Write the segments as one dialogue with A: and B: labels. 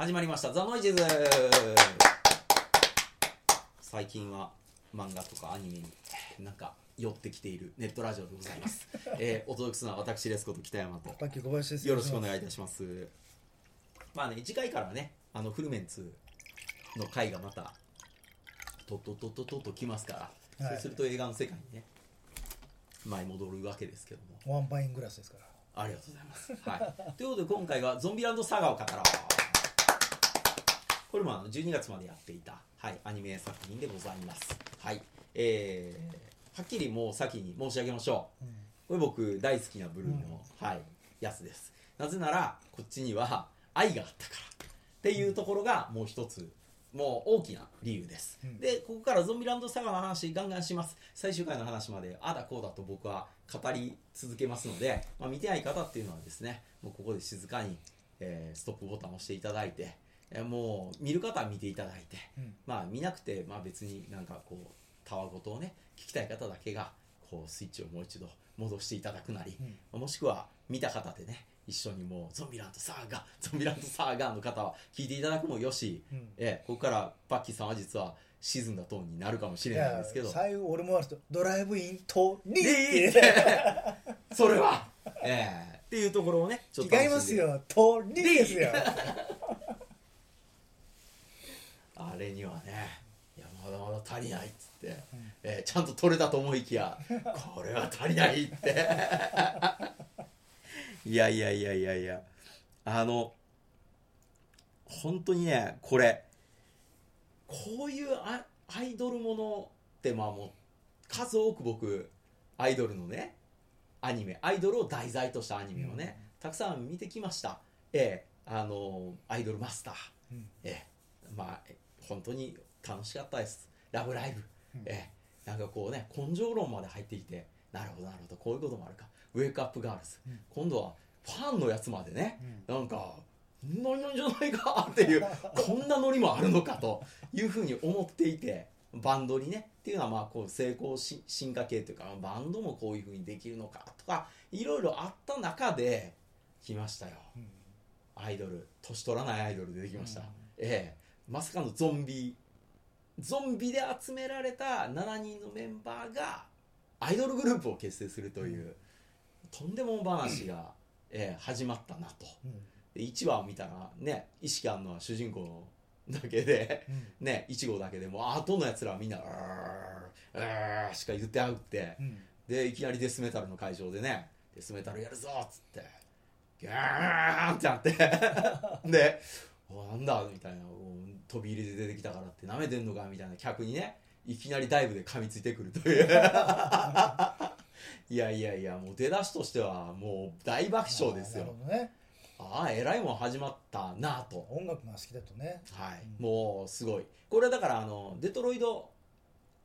A: 始まりました。ザ・ノイジーズ。最近は漫画とかアニメになんか寄ってきているネットラジオでございます、えーお届けするのは私です。こと北山とよろしくお願いいたします。まあね次回からはねあのフルメンツの回がまたとっとっとっとっとっときますから、
B: はい。
A: そうすると映画の世界にね前戻るわけですけども。
B: ワンパイングラスですから。
A: ありがとうございます。はい、ということで今回はゾンビランドサガを語ろう。これもあの12月までやっていた、はい、アニメ作品でございます。はい。えー、はっきりもう先に申し上げましょう。
B: うん
A: これ僕大好きなブルーの、はい、やつです。なぜなら、こっちには愛があったから。っていうところがもう一つ、もう大きな理由です。
B: うん
A: で、ここからゾンビランドサガの話ガンガンします。最終回の話まで、ああだこうだと僕は語り続けますので、まあ、見てない方っていうのはですね、もうここで静かに、えーストップボタンを押していただいて、えーもう見る方は見ていただいて、
B: うん。
A: まあ見なくて、まあ別になんかこう、たわごとをね、聞きたい方だけが、こうスイッチをもう一度戻していただくなり、もしくは見た方でね、一緒にもうゾンビランドサーガ、ゾンビランドサーガ の方は聞いていただくもよし、
B: うん。
A: えーここからパッキーさんは実は沈んだトーンになるかもし
B: い
A: れないん
B: や
A: ですけど、
B: 最後俺もあるとドライブインとに
A: いいって。それは、えーっていうところをね、ちょっと
B: 違います。よ。とにですよ
A: あれにはね、いや、まだまだ足りないっつって、えーちゃんと取れたと思いきや、これは足りないって。いやいやいやいやいや、あの、本当にね、これ、こういうアアイドルものって、まあもう、数多く僕、アイドルのね、アニメ、アイドルを題材としたアニメをね、たくさん見てきました。ええあの、アイドルマスター。
B: うん
A: ええまあえ本当に楽しかったです「ラブライブ」
B: うん。
A: ええ。なんかこうね根性論まで入っていてなるほどなるほどこういうこともあるか。ウェイクアップガールズ、
B: うん。
A: 今度はファンのやつまでね、
B: うん。
A: なんか何なんじゃないかっていう こんなノリもあるのかというふうに思っていてバンドにねっていうのはまあこう成功し進化系というかバンドもこういうふうにできるのかとかいろいろあった中で来ましたよ。
B: うん。
A: アイドル。年取らないアイドル出てきました、
B: うん。
A: ええまさかのゾンビ。ゾンビで集められた7人のメンバーがアイドルグループを結成するという、とんでも話が、ええ始まったなと。
B: うん。
A: で1話を見たらね意識あるのは主人公だけで
B: うん。
A: ね1号だけでもう後のやつらはみんな「うーうー」しか言ってあうって、
B: うん。
A: でいきなりデスメタルの会場でねデスメタルやるぞっつってギャーンってなって。でおなんだみたいな。お飛び入りで出てきたからってなめてんのかみたいな客にねいきなりダイブで噛みついてくるという。いやいやいやもう出だしとしてはもう大爆笑ですよ。ああえらいもん始まったなと。
B: 音楽が好きだとね。
A: はい、
B: うん。
A: もうすごい。これはだからあのデトロイド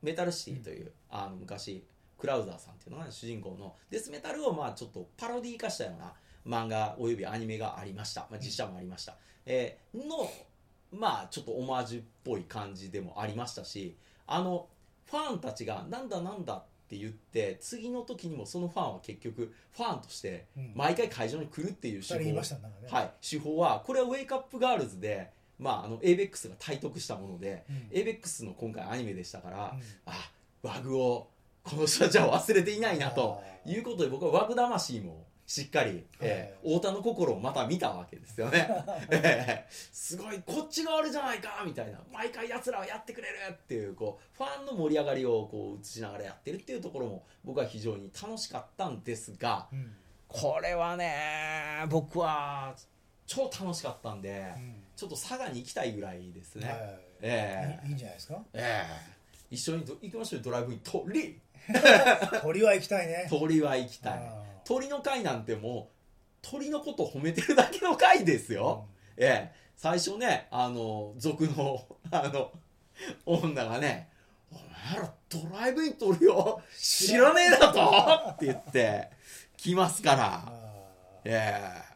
A: メタルシティという、あの昔クラウザーさんっていうのが、ね、主人公のデスメタルをまあちょっとパロディ化したような漫画およびアニメがありました、まあ、実写もありました、えーのまあちょっとオマージュっぽい感じでもありましたしあのファンたちがなんだなんだって言って次の時にもそのファンは結局ファンとして
B: うん。
A: 毎回会場に来るっていう手法。
B: 二人いましたねなんかね。
A: はい、手法はこれはウェイクアップガールズで、まあ、あの ABEX が体得したもので、
B: うん。
A: ABEX の今回アニメでしたから、
B: うん。
A: あワグをこの人たちは忘れていないなということで僕はワグ魂もしっかり、えー太田の心をまた見たわけですよね、えーすごいこっちがあれじゃないかみたいな。毎回奴らはやってくれるっていうこうファンの盛り上がりをこう映しながらやってるっていうところも僕は非常に楽しかったんですが、
B: うん。
A: これはね僕は超楽しかったんで、
B: うん。
A: ちょっと佐賀に行きたいぐらいですね、
B: はい
A: ええ
B: いいんじゃないですか？
A: ええ一緒にど行きましょうよ。ドライブイン鳥
B: 鳥は行きたいね。
A: 鳥は行きたい。
B: あ
A: 鳥の会なんてもう鳥のこと褒めてるだけの会ですよ、ええ。最初ねあの族のあの女がね「お前らドライブイン取るよ。知らねえだと!」って言って来ますから。
B: あ
A: ええ。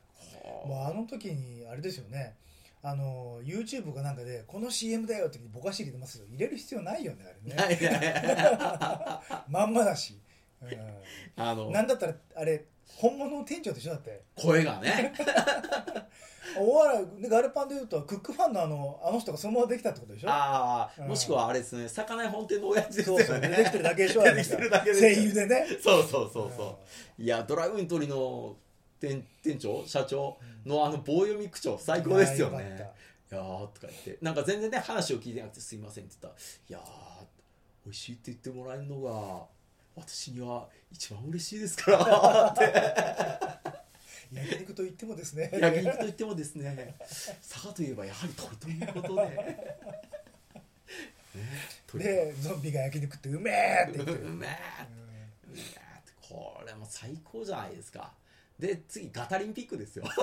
B: ーもうあの時にあれですよねあの YouTube かなんかでこの CM だよってぼかし入れてますけど入れる必要ないよねあれね。まんまだし、
A: あの
B: うん、なんだったらあれ本物の店長と一緒だって。
A: 声がね。
B: お笑いでガルパンでいうとクックファンのあのあの人がそのままできたってことでしょ？
A: ああ、
B: うん。
A: もしくはあれですね魚屋本店の親父ですよね。
B: そうそう出てきてるだけでしょ？
A: 出てきてるだけで
B: 声優でね。
A: そうそうそうそう。いやドライブイン鳥の店店長？社長のあの棒読み口調？最高ですよね。いやーとか言って。なんか全然ね話を聞いてなくてすいませんって言った。ら「いやー美味しいって言ってもらえるのが私には一番嬉しいですから」って。
B: た 焼肉と言ってもですね。
A: 焼肉と言ってもですね。佐賀といえばやはり鳥ということで、ね、鳥。
B: でゾンビが焼肉ってうめえって言って。る
A: うめえいやーこれも最高じゃないですかで次ガタリンピックですよ。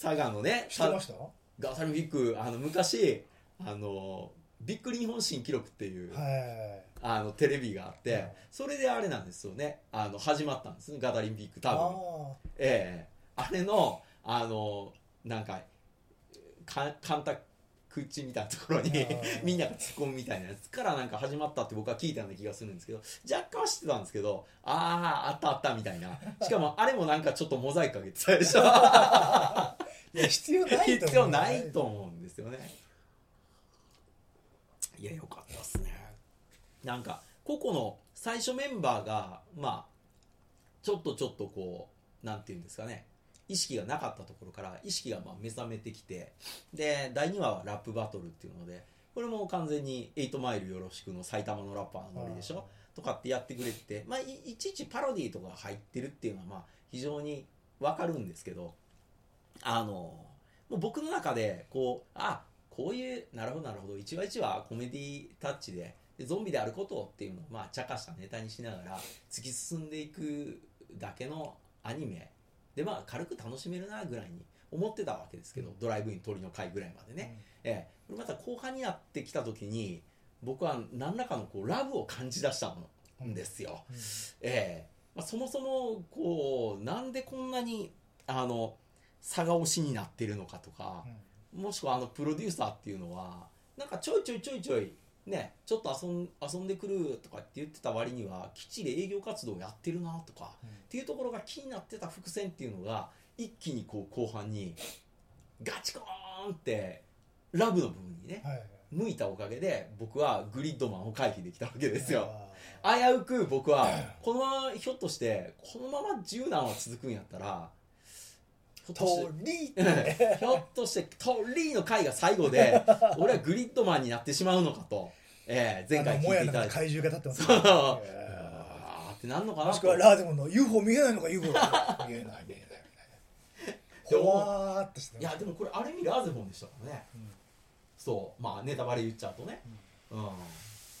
A: 佐賀のね
B: 知ってました？
A: ガタリンピックあの昔あのびっくり日本新記録っていう、
B: はい。
A: あのテレビがあって、
B: はい。
A: それであれなんですよね。あの始まったんですねガタリンピック多分。
B: あ
A: ええ。あれのあのなんかか干拓地みたいなところに みんなが突っ込むみたいなやつからなんか始まったって僕は聞いたような気がするんですけど若干は知ってたんですけどあああったあったみたいな。しかもあれもなんかちょっとモザイクかけてたでしょ。
B: あいや必要ないと思う
A: 必要ないと思うんですよね。いやよかったですね。なんか個々の最初メンバーがまあちょっとちょっとこうなんていうんですかね意識がなかったところから意識がまあ目覚めてきてで第2話はラップバトルっていうのでこれも完全に「エイトマイルよろしく」の埼玉のラッパーのノリでしょ？とかってやってくれてて、まあ、いいちいちパロディーとか入ってるっていうのはまあ非常にわかるんですけどあのもう僕の中でこうあこういうなるほどなるほど一話一話コメディタッチででゾンビであることっていうのをまあ茶化したネタにしながら突き進んでいくだけのアニメでまあ軽く楽しめるなぐらいに思ってたわけですけど、ドライブイン鳥の会ぐらいまでね、ええ、これまた後半になってきた時に僕は何らかのこうラブを感じ出したんですよ、
B: うん。
A: ええ。まあ、そもそもこうなんでこんなにあの差が推しになってるのかとか、もしくはあのプロデューサーっていうのはなんかちょいちょいちょいちょいねちょっと遊ん遊んでくるとかって言ってた割にはきっちり営業活動をやってるなとかっていうところが気になってた伏線っていうのが一気にこう後半にガチコーンってラブの部分にね
B: はいはい。
A: 向いたおかげで僕はグリッドマンを回避できたわけですよ。
B: あ
A: 危うく僕はこのままひょっとしてこのまま10難は続くんやったらひょっとして
B: 鳥
A: ひょっとして鳥の回が最後で俺はグリッドマンになってしまうのかと、えー前回聞いていただいて。
B: 怪獣が立って
A: そう。
B: ます
A: あ
B: ね
A: ーってなんのかな
B: もしくはラーゼモンの UFO 見えないのか UFO が見えない見えない。見えないほわーっとして
A: いやでもこれある意味ラーゼフォンでしたからね、
B: うん。
A: そう。まあネタバレ言っちゃうとね、うん。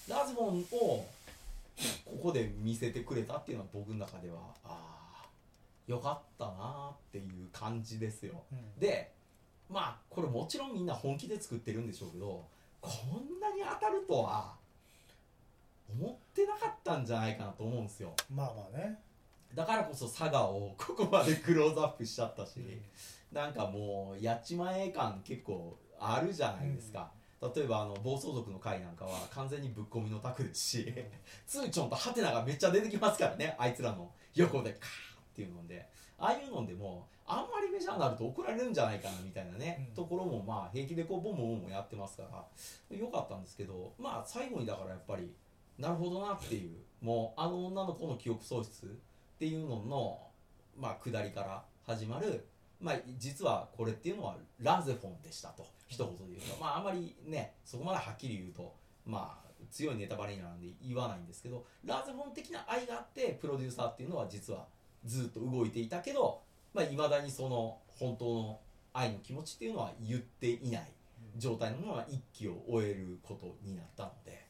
A: ラーゼフォンをここで見せてくれたっていうのは僕の中ではああよかったなっていう感じですよ。
B: うん。
A: でまあこれもちろんみんな本気で作ってるんでしょうけどこんなに当たるとは思ってなかったんじゃないかなと思うんですよ。
B: まあまあね。
A: だからこそ佐賀をここまでクローズアップしちゃったし、なんかもうやっちまえ感結構あるじゃないですか、例えばあの暴走族の回なんかは完全にぶっ込みのタクですし、ツーチョンとハテナがめっちゃ出てきますからねあいつらの横でカーっていうので。ああいうのでもあんまりメジャーになると怒られるんじゃないかなみたいなね、
B: うん。
A: ところもまあ平気でこうボンボンボンやってますからよかったんですけどまあ最後にだからやっぱりなるほどなっていうもうあの女の子の記憶喪失っていうののまあ下りから始まるまあ実はこれっていうのはラゼフォンでしたと一言で言うと。まああまりねそこまではっきり言うとまあ強いネタバレになるんで言わないんですけどラゼフォン的な愛があってプロデューサーっていうのは実はずっと動いていたけどまあ、未だにその本当の愛の気持ちっていうのは言っていない状態のまま一期を終えることになったので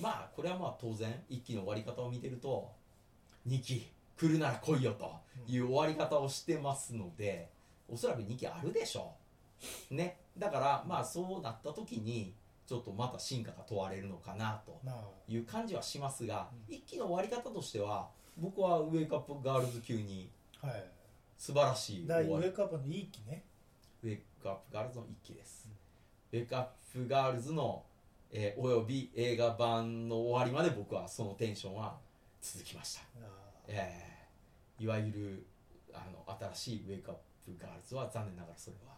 A: まあこれはまあ当然一期の終わり方を見てると2期来るなら来いよという終わり方をしてますのでおそらく2期あるでしょう。ね。だからまあそうなった時にちょっとまた進化が問われるのかなと
B: まあ。
A: いう感じはしますが
B: うん。
A: 一期の終わり方としては僕はウェイクアップガールズ級に
B: はい
A: 素晴らしい
B: 第
A: 終わり
B: ウェイクアップのいい気ね。
A: ウェイクアップガールズの一期です、ウェイクアップガールズの、えーおよび映画版の終わりまで僕はそのテンションは続きました、
B: あ
A: えーいわゆるあの新しいウェイクアップガールズは残念ながらそれは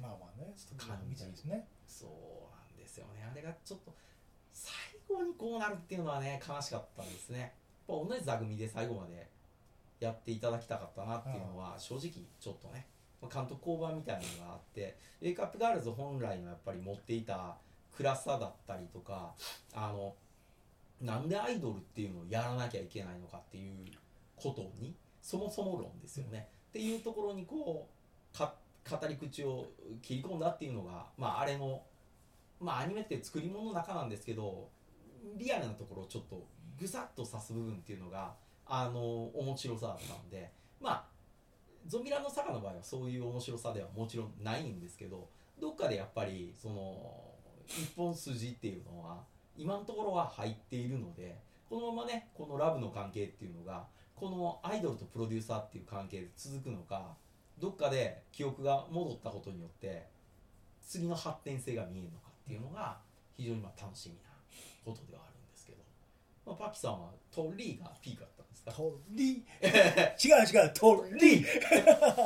B: まあまあね
A: ちょっと感じ
B: みたいですね。
A: そうなんですよね。あれがちょっと最後にこうなるっていうのはね悲しかったんですね。やっぱ同じ座組で最後までやっていただきたかったなっていうのは正直ちょっとねまあ監督交番みたいなのがあってウェイクアップガールズ本来のやっぱり持っていた暗さだったりとかあのなんでアイドルっていうのをやらなきゃいけないのかっていうことにそもそも論ですよね、っていうところにこうか語り口を切り込んだっていうのが、まあ、あれの、まあ、アニメって作り物の中なんですけどリアルなところをちょっとぐさっと刺す部分っていうのがあの面白さだったんでまあゾンビランドサガの場合はそういう面白さではもちろんないんですけどどっかでやっぱりその一本筋っていうのは今のところは入っているのでこのままねこのラブの関係っていうのがこのアイドルとプロデューサーっていう関係で続くのかどっかで記憶が戻ったことによって次の発展性が見えるのかっていうのが非常にま楽しみなことではあるんですけど、まあ、パキさんはトリーがピークだったですか
B: 鳥。違う違う鳥。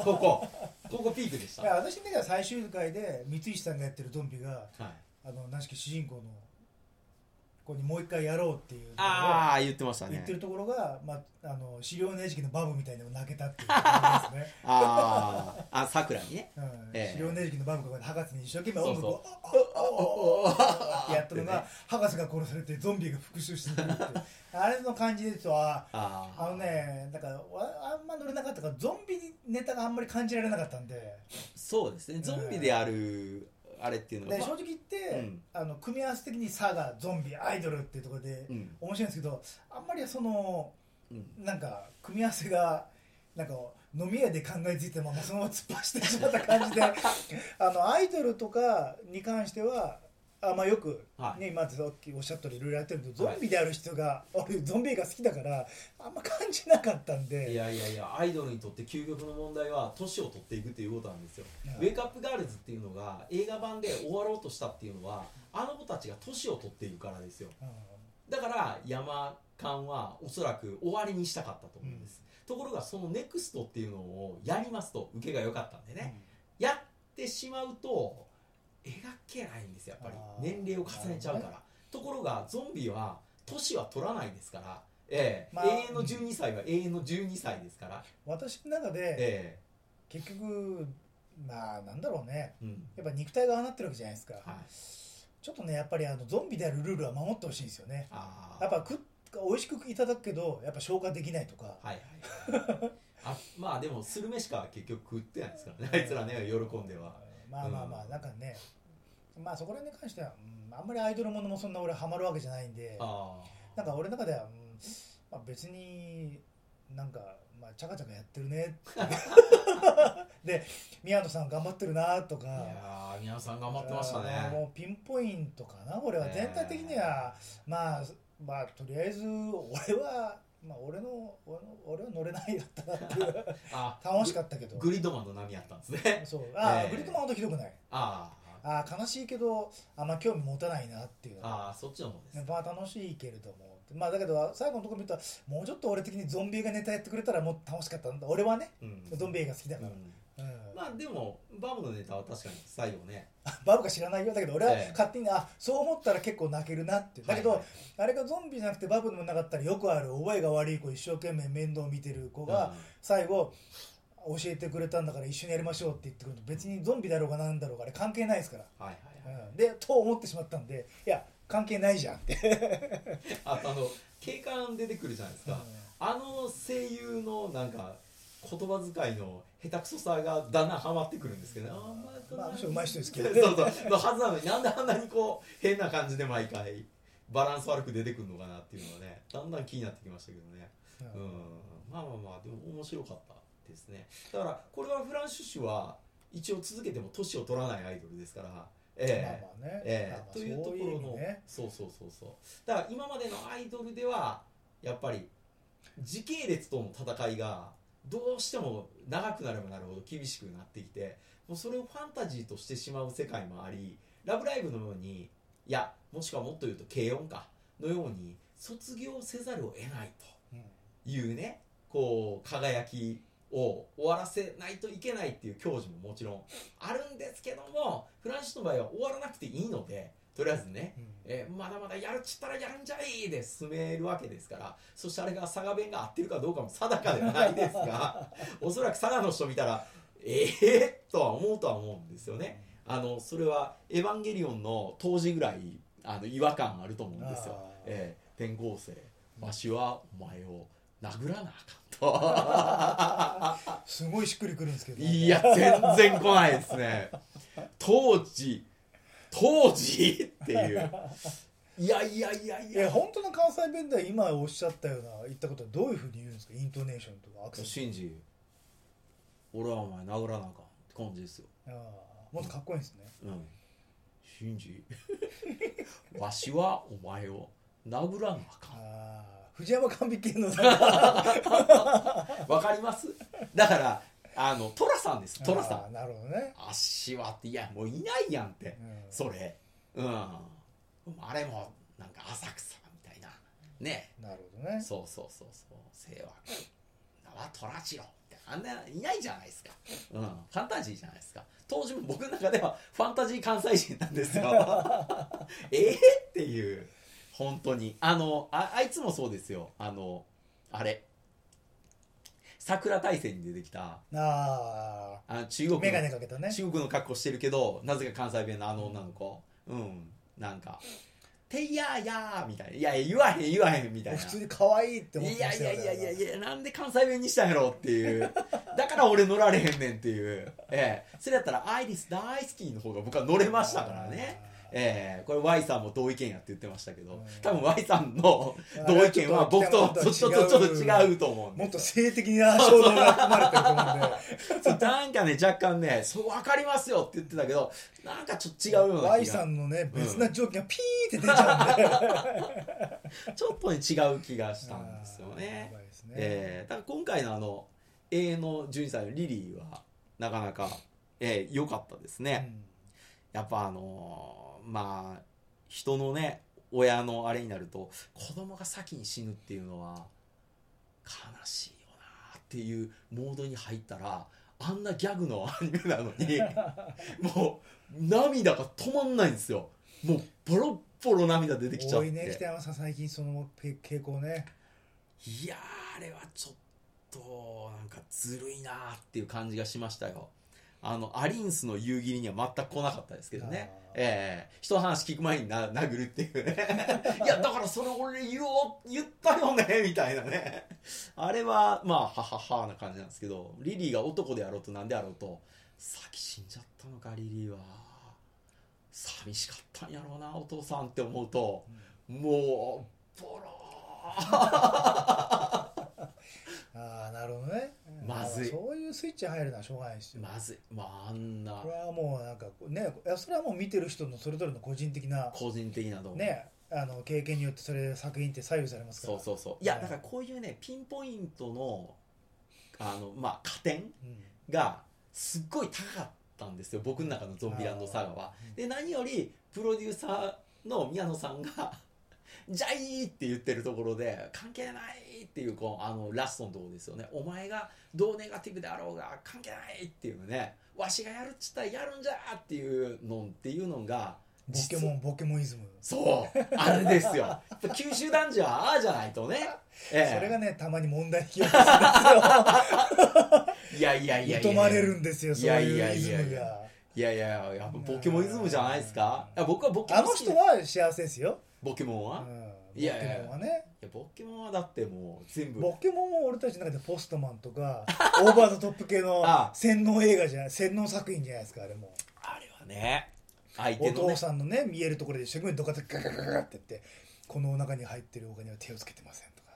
A: ここ。ここピークでした。
B: 私の中では最終回で三石さんがやってるゾンビが
A: はい、
B: あの何しき主人公の子にもう一回やろうっていう
A: ああ言ってましたね。
B: 言ってるところが、まあ、あの資料の餌食のバブみたいなのを泣けたっていうですね、
A: あー。あさくらにね。
B: うん。
A: ええ。
B: 資料の餌食のバブが博士に一生懸命音楽をああああってやったのが博士が殺されてゾンビが復讐してくるって。い うあれの感じで言うとあ
A: あ
B: のねだからわあんま乗れなかったからゾンビネタがあんまり感じられなかったんで。
A: そうですね。ゾンビであるあれっていうのが、まあ
B: で正直言って、
A: うん。
B: あの組み合わせ的にサガゾンビアイドルっていうところで
A: うん。
B: 面白いんですけどあんまりその
A: うん。
B: なんか組み合わせがなんか飲み屋で考えついたままそのまま突っ走ってしまった感じで あのアイドルとかに関してはあまあよく、
A: はい。
B: ね、今さっきおっしゃったようにいろいろやってるけどゾンビである人が、俺ゾンビ映画好きだからあんま感じなかったんで。
A: いやいやいやアイドルにとって究極の問題は年を取っていくということなんですよ、
B: うん
A: ウェイクアップガールズっていうのが映画版で終わろうとしたっていうのはあの子たちが年を取っているからですよ。
B: うん。
A: だから山間はおそらく終わりにしたかったと思うんです、ところがそのネクストっていうのをやりますと受けが良かったんでね、やってしまうと描けないんですよやっぱり。年齢を重ねちゃうから、ところがゾンビは年は取らないですから、ええ。
B: まあ
A: 永遠の12歳は永遠の12歳ですから、
B: 私の中で
A: え
B: 結局まあなんだろうね。
A: えうん。
B: やっぱ肉体がああなってるわけじゃないですか、
A: はい、
B: ちょっとねやっぱりあのゾンビであるルールは守ってほしいんですよね。やっぱ食っ美味しくいただくけどやっぱ消化できないとか。
A: はいはい。はいあまあでもスルメしか結局食ってないですからね。あいつらね喜んでは
B: まあまあまあなんかねまあそこら辺に関しては、うん、あんまりアイドルものもそんな俺ハマるわけじゃないんで
A: あ
B: なんか俺の中では、うんまあ、別になんかまあチャカチャカやってるね。で宮野さん頑張ってるなとか
A: あいやー皆さん頑張ってましたね。
B: もうピンポイントかな俺は。
A: ね
B: 全体的には、まあまあとりあえず俺はまあ俺の俺の俺は乗れないだったなっていう。
A: あ
B: 楽しかったけど。
A: グリッドマンの波やったんですね。
B: そう。ああ、
A: ええ。
B: グリッドマンほどひどくない。
A: あー。
B: ああ悲しいけどあんま興味持たないなっていう。
A: あーそっちの方です。
B: まあ楽しいけれども。まあだけど最後のところ見るともうちょっと俺的にゾンビ映画ネタやってくれたらもっと楽しかったんだ俺はね
A: うん。
B: ゾンビ映画好きだから、
A: うん
B: うん
A: まあでもバムのネタは確かに最後ね。
B: バブか知らないよだけど俺は
A: ええ。
B: 勝手に、あそう思ったら結構泣けるなって。だけど、
A: はい。はい
B: あれがゾンビじゃなくてバブでもなかったらよくある覚えが悪い子一生懸命面倒見てる子が、最後教えてくれたんだから一緒にやりましょうって言ってくると別にゾンビだろうがなんだろうがあれ関係ないですから、
A: はいはいはい、
B: うん。でと思ってしまったんでいや関係ないじゃんって、
A: あとあの警官出てくるじゃないですか、あの声優のなんか言葉遣いの下手くそさがだんだんハマってくるんですけど、あーまあ
B: まああの人上手い人ですけど
A: そうそう。のはずなのになんであんなにこう変な感じで毎回バランス悪く出てくるのかなっていうのがねだんだん気になってきましたけどね。
B: う
A: うん。んまあまあまあでも面白かったですね。だからこれはフランシュシュは一応続けても年を取らないアイドルですから。ええ。
B: まあまあね、
A: ええ。
B: まあまあ
A: というところのそうそうそうそう。だから今までのアイドルではやっぱり時系列との戦いがどうしても長くなればなるほど厳しくなってきてもうそれをファンタジーとしてしまう世界もあり「ラブライブ!」のようにいやもしくはもっと言うと軽音かのように卒業せざるを得ないというねこう輝きを終わらせないといけないっていう教示ももちろんあるんですけどもフランシスの場合は終わらなくていいのでとりあえずね、
B: うん。
A: えーまだまだやるっつったらやるんじゃいで進めるわけですからそしてあれが佐賀弁が合ってるかどうかも定かではないですが おそらく佐賀の人見たらええー、とは思うとは思うんですよね。あのそれは「エヴァンゲリオン」の当時ぐらいあの違和感あると思うんですよ。えー転校生。わしはお前を殴らなあかんと。
B: すごいしっくりくるんですけど
A: いや全然来ないですね。当時当時っていう。いやいやいやい
B: え
A: や
B: 本当の関西弁では今おっしゃったような言ったことはどういうふうに言うんですか？イントネーションとかアクセン
A: シンジ俺はお前殴らなあかんって感じですよ。
B: トあーもっとかっこいいんですね。
A: うん。シンジわしはお前を殴らなあかん。
B: あー藤山完璧系の
A: わかります？だからあの寅さんです。寅さん。
B: なるほどね、
A: あっしはっていやもういないやんって。
B: うん。
A: それ。うん。あれもなんか浅草みたいな。ね。
B: なるほどね。
A: そうそうそうそう。清和名は虎次郎って。あんないないじゃないですか。うん。ファンタジーじゃないですか。当時も僕の中ではファンタジー関西人なんですよ。ええっていう。本当に。あのああいつもそうですよ。あのあれ桜大戦に出てきた
B: ああ
A: 中国の
B: 眼鏡かけたね。
A: 中国の格好してるけどなぜか関西弁のあの女の子。うん。なんか「ていやーやー」みたいな「いやいや言わへん言わへん」みたいな。
B: 普通に可愛いって思って
A: いやいやいやいやいやなんで関西弁にしたんやろっていう。だから俺乗られへんねんっていう。ええ。それやったら「アイリス大好き」の方が僕は乗れましたからねええこれ Y さんも同意見やって言ってましたけど
B: うん。
A: 多分 Y さんの同意見は僕とちょっとちょっと違う。と思う
B: もっと性的な衝動が含まれてると思うんで。
A: なんかね若干ねそう分かりますよって言ってたけどなんかちょっと違うような気が。
B: Y さんのね別な条件がピーって出ちゃうんで。
A: ちょっとね違う気がしたんですよね。
B: すね。
A: えー、だから今回のあの永遠の12歳のリリーはなかなかえー良、かったですね、やっぱあのーまあ人のね親のあれになると子供が先に死ぬっていうのは悲しいよなっていうモードに入ったらあんなギャグのアニメなのに もう涙が止まんないんですよ。もうボロッボロ涙出てきちゃって。
B: ね北山さん最近その傾向ね。
A: いやーあれはちょっとなんかずるいなーっていう感じがしましたよあのアリンスの夕霧には全く来なかったですけどね。ええ。人の話聞く前にな殴るっていう。ね いやだからそれ俺言おう言ったよねみたいなね。あれはまあはははな感じなんですけどリリーが男であろうとなんであろうと先死んじゃったのかリリーは。寂しかったんやろうなお父さんって思うともうボロー
B: ああなるほどね。
A: まずい。
B: そういうスイッチ入るのはしょうがないですよ。
A: まずい。まああんな。
B: これはもうなんかねいやそれはもう見てる人のそれぞれの個人的な
A: 個人的なとこ
B: ねあの経験によってそれ作品って左右されますから。
A: そうそうそう。いや
B: はい
A: だからこういうねピンポイントのあのまあ加点
B: うん。
A: がすっごい高かったんですよ。僕の中のゾンビランドサガは。で何よりプロデューサーの宮野さんが「ジャイ!」って言ってるところで関係ないっていうこうあのラストのところですよね。お前がどうネガティブであろうが関係ないっていうね。わしがやるっつったらやるんじゃっていうのっていうのが
B: ボケモンボケモンイズム。
A: そう。あれですよ。九州男児はああじゃないとね、ええ。
B: それがねたまに問題引き起こすんです
A: いやいやいやいや。
B: まれるんですよそう
A: いやいや
B: いうイズ
A: いやいや
B: ムが
A: いやいややっぱボケモンイズムじゃないですか？いや僕はボケモ
B: あの人は幸せですよ、
A: ボケモンは、
B: うん、
A: い
B: ボ
A: やいや。
B: ケモンはね。
A: いやボケモンはだってもう全部。
B: ボケモンは俺たちの中でポストマンとか オーバーザトップ系の
A: あ。
B: 洗脳映画じゃない洗脳作品じゃないですかあれも。
A: あれはね。相
B: お
A: 手のね。
B: 父さんのね見えるところで一生懸命ドカドカガガガガって言ってこのお腹に入ってるお金は手をつけてませんとか。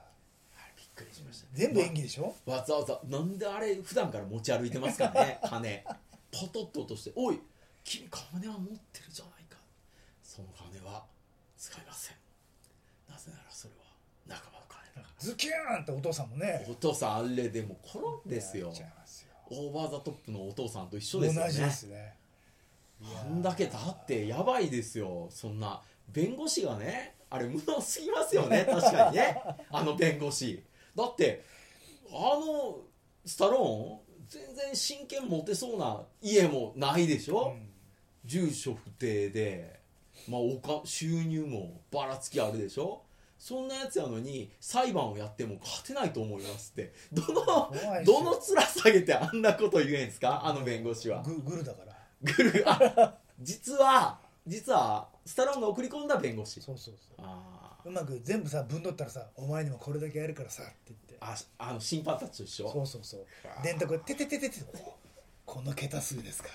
A: あれびっくりしました
B: 全部演技でしょ、
A: わわざわざなんであれ普段から持ち歩いてますかね 金。ポトッと落として「おい君金は持ってるじゃないか」その金は使いません。なぜならそれは仲間の金だか
B: ズキューンってお父さんもね。
A: らお父さんあれでもコロンですよ。
B: やっちゃいますよ。
A: オーバーザトップのお父さんと一緒ですよね。
B: 同じですね。
A: あんだけだってやばいですよ。そんな弁護士がねあれ無能すぎますよね。確かにね。あの弁護士。だってあのスタローン全然真剣持てそうな家もないでしょ、
B: うん。
A: 住所不定で、まあ、おか収入もばらつきあるでしょ？そんなやつやのに裁判をやっても勝てないと思いますって。どのどの面下げてあんなこと言えんすか？あの弁護士は。
B: ググルだから。
A: グルあ実は実はスタローンが送り込んだ弁護士。
B: そうそうそう。
A: あー。
B: うまく全部さぶんどったらさお前にもこれだけやるからさって言って。
A: ああの審判たちと一緒？
B: そうそうそう。電卓てててててこの桁数ですか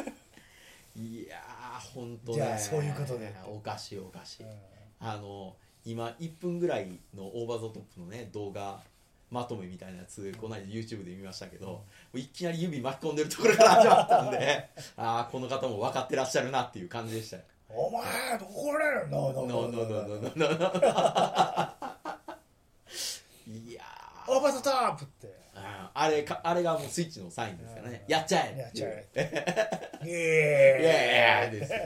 B: って
A: いやー本当ね。
B: じゃあそういうことで
A: おかしいおかしい、
B: 言って、
A: あの今1分ぐらいのオーバーザトップのね動画まとめみたいなやつこの間 YouTube で見ましたけど、もういきなり指巻き込んでるところから始まったんで ああこの方も分かってらっしゃるなっていう感じでしたよ。
B: うんお前怒られるの？
A: いやー
B: オーバーザトップって
A: あれかあれがもうスイッチのサインですからね。やっちゃえ。
B: やっちゃえ。イエーイ
A: やですよ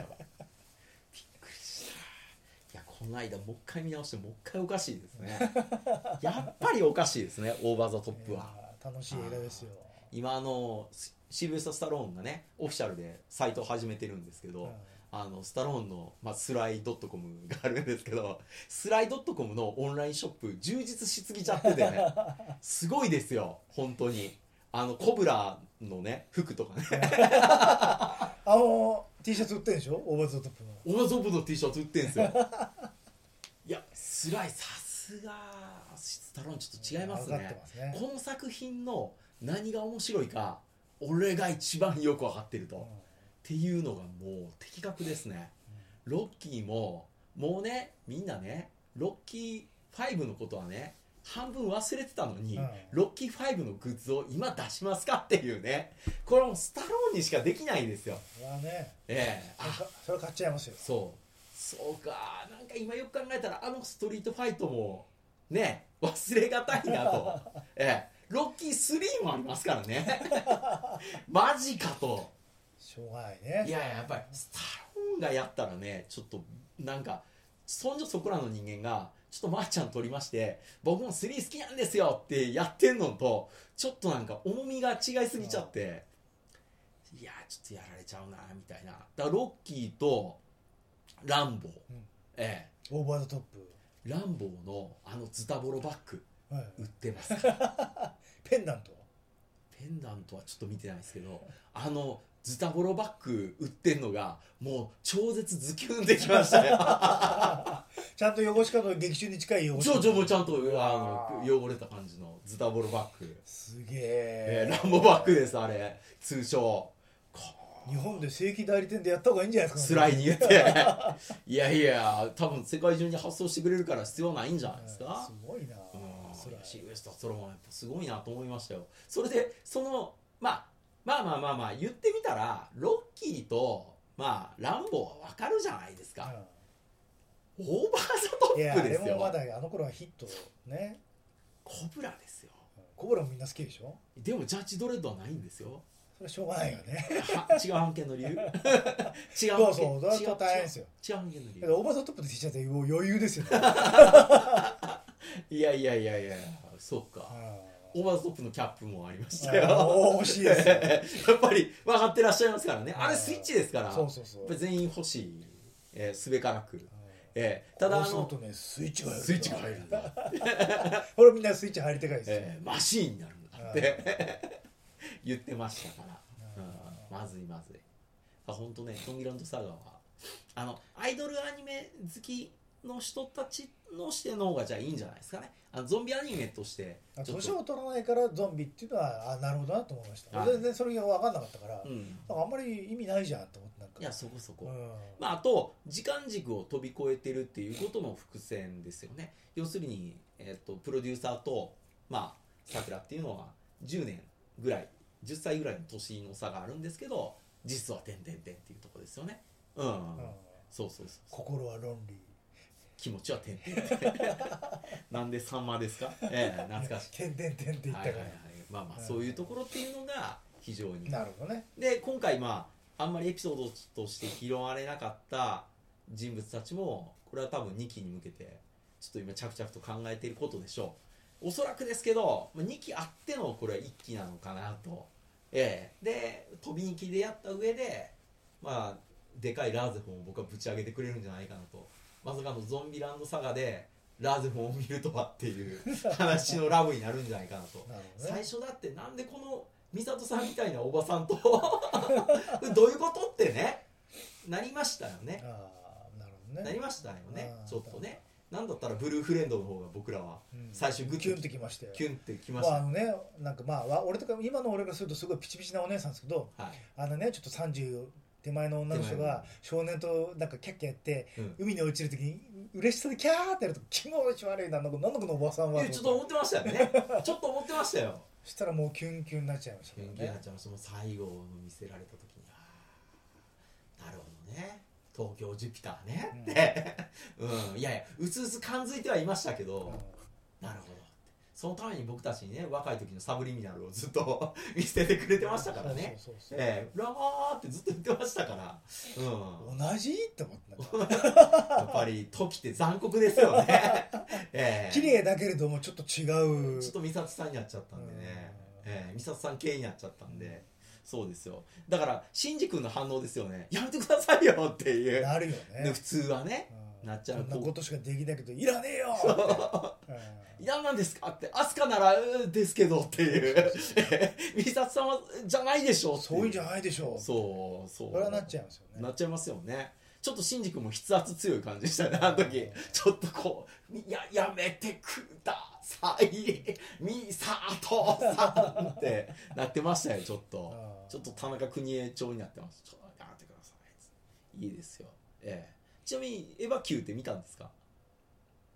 A: びっくりしたいやこの間もう一回見直してもう一回おかしいですね。やっぱりおかしいですねオーバーザトップは。
B: 楽しい映画ですよ。
A: 今あのシシルベスタ・スタローンがねオフィシャルでサイトを始めてるんですけど、
B: うん
A: あのスタローンの、まあ、 Sly.com があるんですけど Sly.com のオンラインショップ充実しすぎちゃっててねすごいですよ本当に。あのコブラのね服とかね。
B: あの T シャツ売ってんでしょ？オーバーザトップの。
A: オーバーザトップの T シャツ売ってんすよ。いやスライさすがスタローンちょっと違いますね。
B: てますね。
A: この作品の何が面白いか俺が一番よく分かってると、
B: うん
A: っていうのがもう的確ですね。ロッキーももうねみんなねロッキー5のことはね半分忘れてたのに、
B: うん。
A: ロッキー5のグッズを今出しますかっていうねこれはもうスタローンにしかできないんですよ。
B: ね。
A: ええ。あ。
B: それ買っちゃいますよ。
A: そう。そうかなんか今よく考えたらあのストリートファイトもね忘れがたいなと。ええ。ロッキー3もありますからね。マジかと
B: しょうがないね。
A: いやいややっぱりスタローンがやったらねちょっとなんかそんじょそこらの人間がちょっとまーちゃん取りまして僕も3好きなんですよってやってんのとちょっとなんか重みが違いすぎちゃっていやちょっとやられちゃうなみたいな。だからロッキーとランボー、
B: うん。
A: え
B: オーバーザトップ。
A: えランボーのあのズタボロバッグ
B: はい。
A: 売ってます。
B: ペンダント？
A: ペンダントはちょっと見てないですけどあのズタボロバッグ売ってんのがもう超絶ズキュンできましたね
B: ちゃんと汚し方劇中に近い汚し
A: ちょ
B: 方
A: ちょちゃんとあ
B: わ
A: の汚れた感じのズタボロバッグ、
B: すげえ。
A: えーランボバッグですあれ。通称。こ
B: 日本で正規代理店でやった方がいいんじゃないですか。
A: スライに言って。いやいや多分世界中に発送してくれるから必要ないんじゃないですか。
B: すごいな。
A: うん。
B: スライ
A: シルベスタ・ストローンはやっぱすごいなと思いましたよ。それでその、まあ、まあまあまあまあ言ってみたらロッキーとまあランボーは分かるじゃないですか、オーバーザトップですよ。
B: もまだあの頃はヒットね。
A: コブラですよ。
B: コブラもみんな好きでしょ？
A: でもジャッジドレッドはないんですよ。
B: それはしょうがないよね。
A: は違う案件の理由？違う案件
B: そうそうそれは
A: 違う
B: 大変ですよ。
A: 違う案件の理由。
B: オーバーザトップの T シャツでもう余裕ですよ。ね
A: いやいやいやいやそうかオーバーザトップのキャップもありましたよ。
B: しいですよ
A: やっぱり分かってらっしゃいますからね。あれ
B: うん
A: スイッチですから。
B: そうそうそう。
A: 全員欲しい、えーすべからく、えーただあの
B: ねスイッチが入る
A: スイッチが入るんだ、
B: これみんなスイッチ入りたかいですよ
A: えーマシーンになるんだって。言ってましたから、うん。まずいまずい。あ本当ねトンギランドサガはあのアイドルアニメ好きの人たちの視点の方がじゃあいいんじゃないですかね。あのゾンビアニメとして
B: 年を取らないからゾンビっていうのはあなるほどなと思いました。
A: はい。
B: 全然それが分かんなかったから、
A: うん。
B: あんまり意味ないじゃんと思ってなんか。
A: いやそこそこ、
B: うん。
A: まあ、あと時間軸を飛び越えてるっていうことの伏線ですよね。要するに、えっとプロデューサーとまあさくらっていうのは10年ぐらい10歳ぐらいの年の差があるんですけど実は「てんてんてん」っていうところですよね。うん、
B: うん。
A: そうそうそう。
B: 心は論理
A: 気持ちは「てんてんてん」なんでさんまですか？ええ懐かしい。
B: てんてんてんって言ったから、
A: はいはいはい。まあまあそういうところっていうのが非常に。
B: なるほどね。
A: で今回まああんまりエピソードとして拾われなかった人物たちもこれは多分2期に向けてちょっと今着々と考えていることでしょう。おそらくですけど2期あってのこれは1期なのかなと、ええ。で飛び2期でやった上でまあでかいラーゼフォンを僕はぶち上げてくれるんじゃないかなとまさかのゾンビランドサガでラーゼフォンを見るとはっていう話のラブになるんじゃないかなと。
B: なね。
A: 最初だってなんでこの美里さんみたいなおばさんと どういうことってねなりましたよね。
B: なるほどね。
A: なりましたよね。ちょっとね。なんだったらブルーフレンドの方が僕らは
B: うん。
A: 最初グッと
B: キュンってきましたよ。
A: キュンってきました。
B: まああのねなんかまあわ俺とか今の俺からするとすごいピチピチなお姉さんですけど
A: はい。
B: あのねちょっと30手前の女の人が少年となんかキャッキャやって、
A: うん。
B: 海に落ちるときに嬉しそうでキャーってやると気持ち悪いななんかなんだこのおばさんは
A: えちょっと思ってましたよね。ちょっと思ってましたよ。
B: そしたらもうキュンキュンになっちゃいました
A: キュンキュンになっちゃうその最後を見せられた時にあーなるほどね。東京ジュピターね。
B: うん。
A: って、うん、いやいやうつうつ感づいてはいましたけど、
B: う
A: なるほどそのために僕たちにね若い時のサブリミナルをずっと 見せてくれてましたからねええラマーってずっと言ってましたから、うん、
B: 同じ？って思ってなんか
A: やっぱり時って残酷ですよね。ええ
B: 綺麗だけれどもちょっと違う
A: ちょっと美里さんになっちゃったんでね。
B: うん
A: ええ美里さん系になっちゃったんで。そうですよ。だから、シンジ君の反応ですよね。やめてくださいよっていう。
B: なるよね
A: で普通はね。
B: うん
A: なっちゃう。
B: こんなことしかできないけどいらねえよ。ってうん。
A: 嫌なんですか？って、アスカなら、ですけどっていう。美里 さんは、じゃないでしょって
B: そういうんじゃないでしょう。
A: そう、そう。
B: これはなっちゃいますよね。
A: なっちゃいますよね。ちょっとシンジ君も筆圧強い感じでしたねあの時。
B: うん。
A: ちょっとこう「ややめてください。ミサトさん」って。なってましたよちょっと。ちょっと田中邦衛調になってます。ちょっとやめてください。いいですよ。ええちなみにエヴァ Q って見たんですか？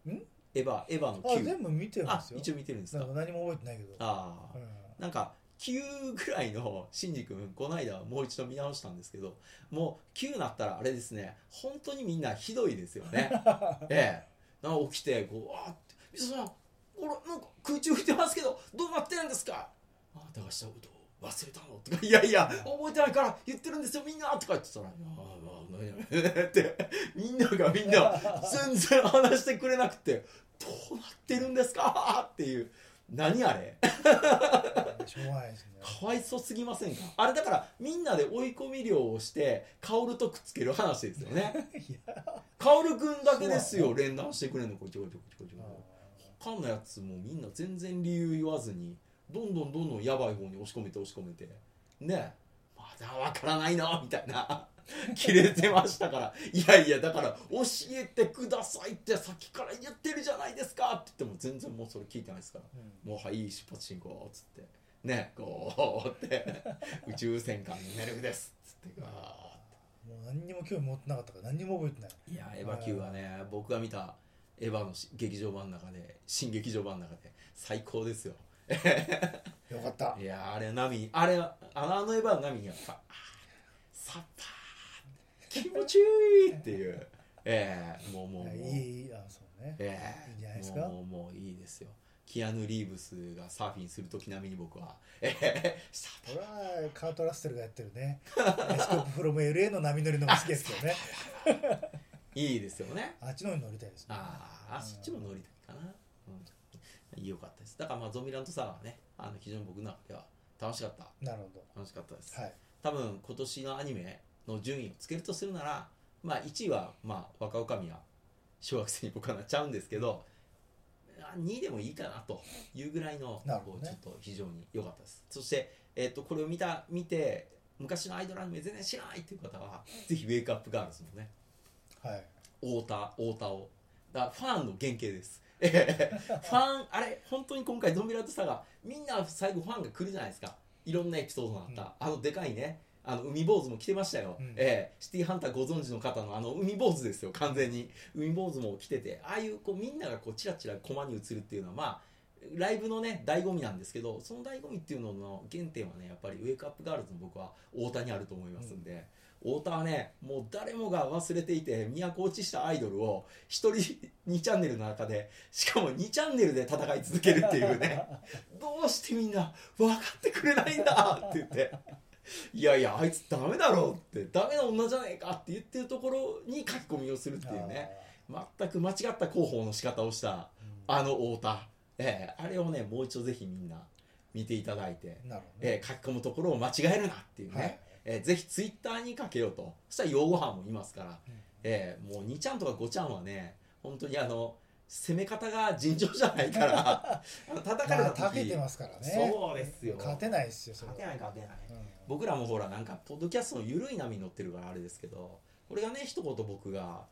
B: ん？
A: エヴァエヴァの
B: あ
A: Q
B: 全部見てま
A: あ
B: すよ。
A: 一応見てるんですか？
B: 何も覚えてないけど。
A: ああ。
B: うん。
A: なんか9ぐらいのシンジ君この間もう一度見直したんですけどもう9なったらあれですね本当にみんなひどいですよね。ええ。な起きてこう「あーって水さん俺なんか空中浮いてますけどどうなってるんですか?」あ「だがしたことを忘れたの?」とか「いやいや覚えてないから言ってるんですよみんな」とか言ってたら「ああまあ何や」ってみんながみんな全然話してくれなくて「どうなってるんですか?」っていう。何あれ？
B: しょうがないですね。
A: かわいそうすぎませんか？あれだからみんなで追い込み漁をして薫とくっつける話ですよね。薫くんだけですよ。連弾してくれんの。こっちこっちこっちこっちこっち他のやつもみんな全然理由言わずにどんどんどんどんやばい方に押し込めて押し込めて。ねまだわからないの？みたいな 切れてましたから。いやいやだから教えてくださいってさっきから言ってるじゃないですか。って言っても全然もうそれ聞いてないですから。
B: うん。
A: もうはい出発進行っつって。ねこうって。宇宙戦艦のメルクです。っつってガー
B: もう何にも興味持ってなかったから何にも覚えてない。
A: いやエヴァ Q はね僕が見たエヴァのし劇場版の中で新劇場版の中で最高ですよ。
B: よかった。
A: いやあれ波あれあのエヴァの波にやっぱあーサッパー気持ちいいっていう。ええもうもうもう。
B: いいあそうね。
A: ええ
B: いいんじゃないですか？
A: もうもういいですよ。キアヌ・リーブスがサーフィンする時並みに僕は。ええサッ
B: これはカート・ラッセルがやってるね。エスコープ・フロム LA の波乗りのが好きですよね。
A: いいですよね。
B: あっちの方に乗りたいですね。
A: あーあそっちも乗りたいかな、うん、よかったです。だからまあゾンビランドサガはねあの非常に僕の中では楽しかった。
B: なるほ
A: 楽しかったです、
B: どはい。
A: 多分今年のアニメの順位をつけるとするならまあ1位はまあ若女将は小学生に僕はなっちゃうんですけどあ2位でもいいかなというぐらいの
B: ね。
A: こうちょっと非常に良かったです。そして、えっとこれを見た見て昔のアイドルアニメ全然知らないっていう方はぜひ「ウェイクアップガールズ」のね。
B: はい。
A: 太田太田を。だファンの原型です。ファンあれ本当に今回ゾンビランドサガみんな最後ファンが来るじゃないですか。いろんなエピソードがあった、あのでかいねあの海坊主も来てましたよ、
B: うん。
A: ええ。シティーハンターご存知の方のあの海坊主ですよ完全に。海坊主も来ててああいうこうみんながこうチラチラコマに映るっていうのはまあライブのね醍醐味なんですけどその醍醐味っていうのの原点はねやっぱりウェイクアップガールズの僕は太田にあると思いますんで、太田はねもう誰もが忘れていて都落ちしたアイドルを一人2チャンネルの中でしかも2チャンネルで戦い続けるっていうね。どうしてみんな分かってくれないんだって言っていやいやあいつダメだろうってダメな女じゃねえかって言ってるところに書き込みをするっていうね。全く間違った広報の仕方をしたあの太田、ええあれをねもう一度ぜひみんな見ていただいて、
B: ね。
A: ええ書き込むところを間違えるなっていうね、
B: はい。
A: ええぜひツイッターにかけようと。そしたら擁護犯もいますから、ええもう2ちゃんとか5ちゃんはね本当にあの攻め方が尋常じゃないから。叩かれ
B: まあ
A: た時
B: たけてますからね。
A: そうですよ。
B: 勝てないですよ
A: 勝てない勝てない。
B: うん
A: 僕らもほらなんかポッドキャストの緩い波に乗ってるからあれですけどこれがね一言僕が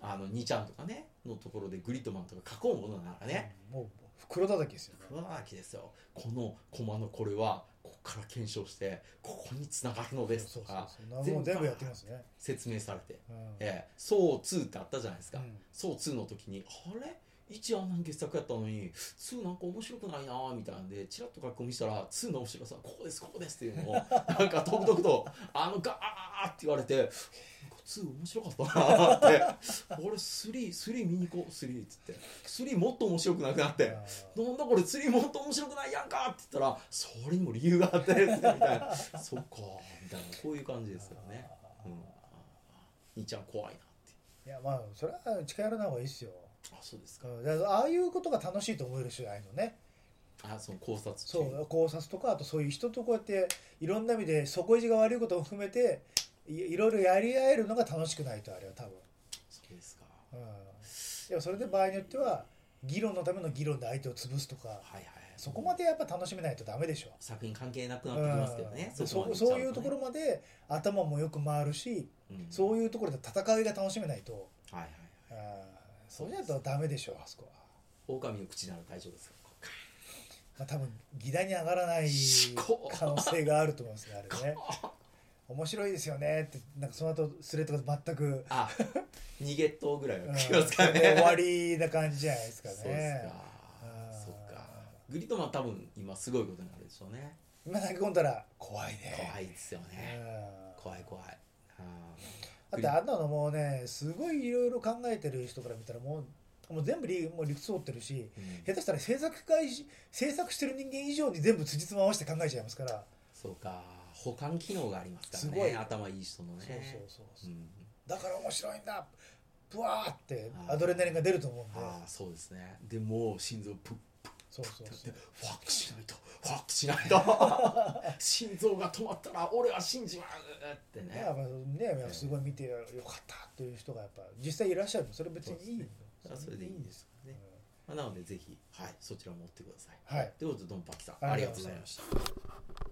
A: あの2ちゃんとかねのところでグリッドマンとか書こうものならね、
B: もう袋叩きですよ。
A: 黒田明ですよ。このコマのこれはここから検証してここに繋がるのですとか
B: 全部やってますね。
A: 説明されて。
B: うん「
A: ええ。そう2」ってあったじゃないですか、
B: うん。
A: そう2の時にあれ？1あんなに傑作やったのに2なんか面白くないなみたいなんでチラッと書き込みしたら2の面白さここですここですっていうのをなんかとくとくとあのガーって言われて2面白かったなって俺3、3見に行こう、3っつって。3もっと面白くなくなって、なんだこれ3もっと面白くないやんかって言ったら、それにも理由があって、みたいな。そっか、みたいな、こういう感じですよね。うん。兄ちゃん怖いなって。
B: いやまあそれは近寄らない方がいいですよ
A: あ、そうですか。
B: うんだからああいうことが楽しいと思える人じゃないのね
A: あ、その考察中
B: そう考察とかあとそういう人とこうやっていろんな意味で底意地が悪いことも含めていいろいろやり合えるのが楽しくないとあれは多分、
A: そうですか。
B: うん、でもそれで場合によっては議論のための議論で相手を潰すとか
A: はいはい。
B: そこまでやっぱ楽しめないとダメでしょ
A: 作品関係なくなってきますけどね。
B: うんそ
A: ね
B: そういうところ。まで頭もよく回るし
A: うん
B: そういうところで戦いが楽しめないと、
A: はいはいはい。
B: うんそうじゃないとダメでしょあそこは、
A: 狼の口なら大丈夫ですかこうか
B: まあ、多分議題に上がらない可能性があると思いますねあれね面白いですよねってなんかその後スレッドが全く、
A: あ、逃げっとぐらい
B: うん
A: は聞きますか
B: それで終わ
A: ね。
B: りな感じじゃないですかね
A: そうですか。
B: うん
A: そっか。グリッドマン多分今すごいことになるでしょうね。
B: 今投げ込んだら怖いね
A: 怖いですよね。
B: うん
A: 怖い怖い。
B: だってあんなのもうねすごいいろいろ考えてる人から見たらもうもう全部理もう理屈通ってるし
A: うん。
B: 下手したら制作会制作してる人間以上に全部辻褄合わせて考えちゃいますから。
A: そうか。保管機能がありますから
B: すごい。
A: ね。頭いい人のね。
B: そうそうそうそう。
A: うん。
B: だから面白いんだ。ブワーってアドレナリンが出ると思うんで。
A: ああ、そうですね。でもう心臓プッ
B: そうそう
A: って
B: そう
A: ファックしないと、ファックしないと。心臓が止まったら俺は信じまうってね。
B: ねやっぱねやっぱすごい見てよかったっていう人がやっぱ実際いらっしゃるそれ別にいい
A: それはそれでいいんですよね。まあ、なのでぜひ、はい、そちらも追ってください。
B: はい
A: ということで、ドンパキさん、
B: あり
A: がとうございま
B: し
A: た。